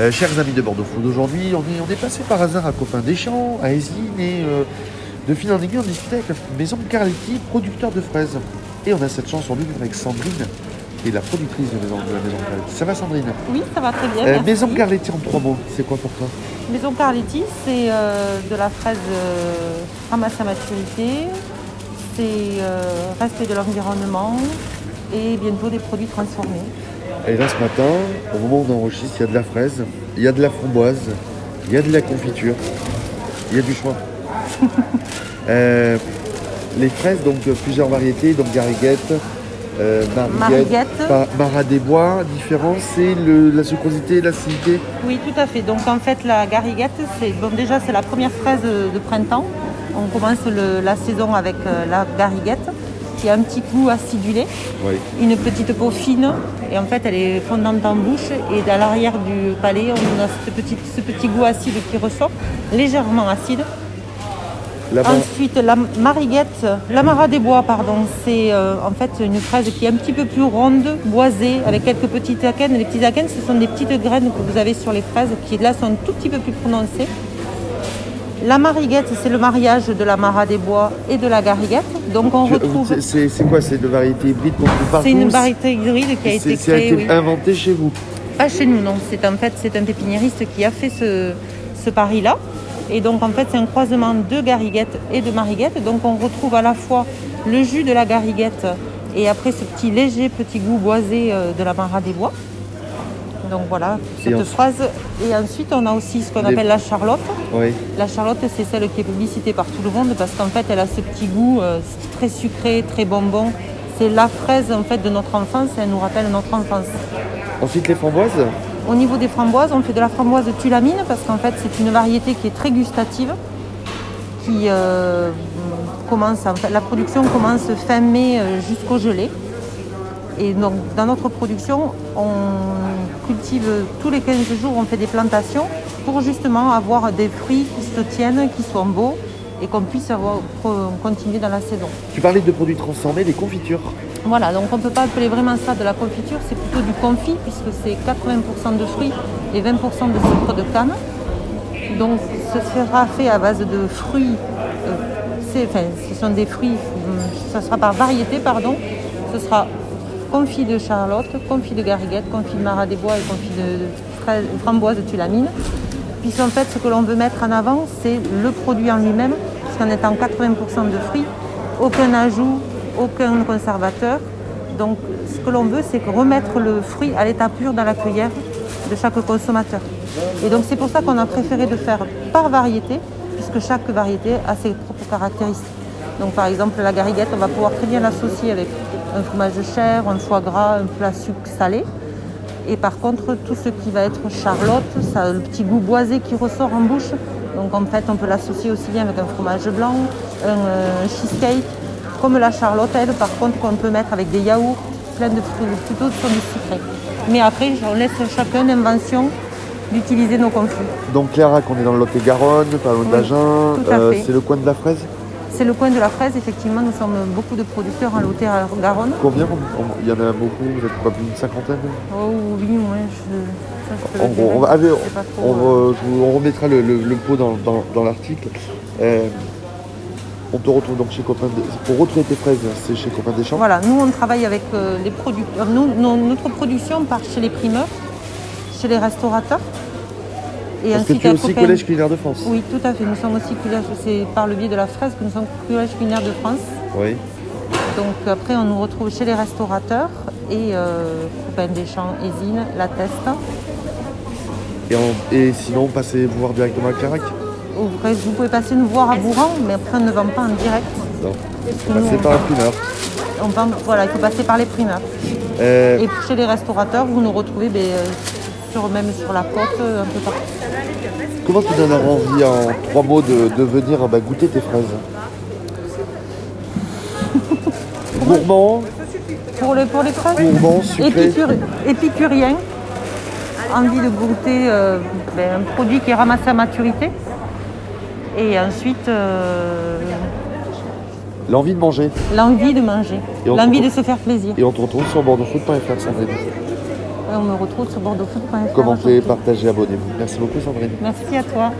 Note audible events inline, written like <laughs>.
Euh, chers amis de Bordeaux Food, aujourd'hui on est, on est passé par hasard à Copain des Champs, à Esline et euh, de fil en aiguille on discutait avec la maison Carletti, producteur de fraises. Et on a cette chance aujourd'hui avec Sandrine, qui est la productrice de, maison, de la maison Carletti. Ça va Sandrine? Oui, ça va très bien. Euh. Maison Carletti en trois mots, c'est quoi pour toi? Maison Carletti, c'est de la fraise ramassée à maturité, c'est respect de l'environnement et bientôt des produits transformés. Et là ce matin, au moment où on enregistre, il y a de la fraise, il y a de la framboise, il y a de la confiture, il y a du choix. <laughs> Euh, les fraises, donc euh, plusieurs variétés, donc gariguette, euh, mariguette, marat des bois, différence, c'est la sucrosité, l'acidité. Oui, tout à fait. Donc en fait, la gariguette, c'est bon, déjà c'est la première fraise de printemps. On commence le- la saison avec euh, la gariguette, qui a un petit goût acidulé, Oui. une petite peau fine, et en fait elle est fondante en bouche. Et à l'arrière du palais, on a ce petit goût acide qui ressort, légèrement acide. Ensuite, la mariguette, des bois, pardon, c'est euh, en fait une fraise qui est un petit peu plus ronde, boisée, avec quelques petites akènes. Les petites akènes, ce sont des petites graines que vous avez sur les fraises qui là sont un tout petit peu plus prononcées. La mariguette, c'est le mariage de la marat des bois et de la gariguette. Donc on retrouve. c'est- quoi C'est de variété hybride qu'on trouve partout C'est une variété hybride qui a été créée. oui. inventé chez vous. Pas chez nous, non. C'est en fait c'est un pépiniériste qui a fait ce, ce pari-là. Et donc en fait c'est un croisement de gariguette et de mariguette. Donc on retrouve à la fois le jus de la gariguette et après ce petit léger petit goût boisé euh, de la marat des bois. Donc voilà Et cette ensuite- phrase. Et ensuite on a aussi ce qu'on appelle la charlotte. Oui. La charlotte c'est celle qui est publicitée par tout le monde parce qu'en fait elle a ce petit goût euh, très sucré, très bonbon. C'est la fraise en fait de notre enfance. Elle nous rappelle notre enfance. Ensuite les framboises. Au niveau des framboises, on fait de la framboise de tulamine parce qu'en fait c'est une variété qui est très gustative, qui euh, commence, en fait, la production commence fin mai euh, jusqu'au gelé. Et donc dans notre production, on cultive tous les 15 jours, on fait des plantations pour justement avoir des fruits qui se tiennent, qui sont beaux et qu'on puisse avoir, continuer dans la saison. Tu parlais de produits transformés, des confitures. Voilà, donc on ne peut pas appeler vraiment ça de la confiture, c'est plutôt du confit puisque c'est 80% de fruits et 20% de sucre de canne. Donc ce sera fait à base de fruits, euh, enfin, ce sont des fruits, ça sera par variété, pardon. Ce sera confit de charlotte, confit de gariguette, confit de marat des bois et confit de framboise de tulamine. Puis en fait, ce que l'on veut mettre en avant, c'est le produit en lui-même, puisqu'on est en 80% de fruits, aucun ajout, aucun conservateur. Donc ce que l'on veut, c'est remettre le fruit à l'état pur dans la cuillère de chaque consommateur. Et donc c'est pour ça qu'on a préféré de faire par variété, puisque chaque variété a ses propres caractéristiques. Donc par exemple la gariguette, on va pouvoir très bien l'associer avec un fromage de chair, un foie gras, un plat sucre salé. Et par contre, tout ce qui va être charlotte, ça a le petit goût boisé qui ressort en bouche. Donc en fait, on peut l'associer aussi bien avec un fromage blanc, un euh, cheesecake, comme la charlotte, elle, par contre, qu'on peut mettre avec des yaourts, plein de fruits, plutôt sur du sucré. Mais après, on laisse chacun l'invention d'utiliser nos conflits. Donc Clairac, on est dans le Lot-et-Garonne, pas loin d'Agen. fait. c'est le coin de la fraise? C'est le coin de la fraise, effectivement, nous sommes beaucoup de producteurs en Lot-et-Garonne. Combien Il y en a beaucoup, vous êtes pas plus d'une cinquantaine Oh oui, moi, je, ça, je on, va- allez, C'est pas trop, on, euh, va- je vous- on remettra le, le- le pot dans, dans- dans l'article. Euh, on te retrouve donc chez Copain des- Pour retrouver tes fraises, c'est chez Copain des Champs. Voilà, nous on travaille avec euh, les producteurs. Nous, notre production part chez les primeurs, chez les restaurateurs. Et Parce que tu es aussi Collège Culinaire de France. Oui, tout à fait. Nous sommes aussi collège, c'est par le biais de la fraise que nous sommes collège culinaire de France. Oui. Donc après on nous retrouve chez les restaurateurs et euh, des Champs, Ésine, La Teste. Et, sinon, passez vous voir directement à Clairac après, Vous pouvez passer nous voir à Bourran, mais après on ne vend pas en direct. Non. Passez par la primeur. On vend, voilà, il faut passer par les primeurs. Euh, Et chez les restaurateurs, vous nous retrouvez ben, euh, sur, même sur la côte, euh, un peu partout. comment tu donnes envie en trois mots de, de venir bah, goûter tes fraises <laughs> Gourmand, Pour, le, pour les fraises gourmand, sucré. Épicuri- épicurien, envie de goûter euh, ben, un produit qui est ramassé à maturité. Et ensuite, euh, L'envie de manger. l'envie de manger, l'envie de se faire plaisir. Et on te retrouve sur bordeauxfoot.fr, Sandrine. On me retrouve sur bordeauxfood.fr. Commentez, partagez, abonnez-vous. Merci beaucoup Sandrine. Merci à toi.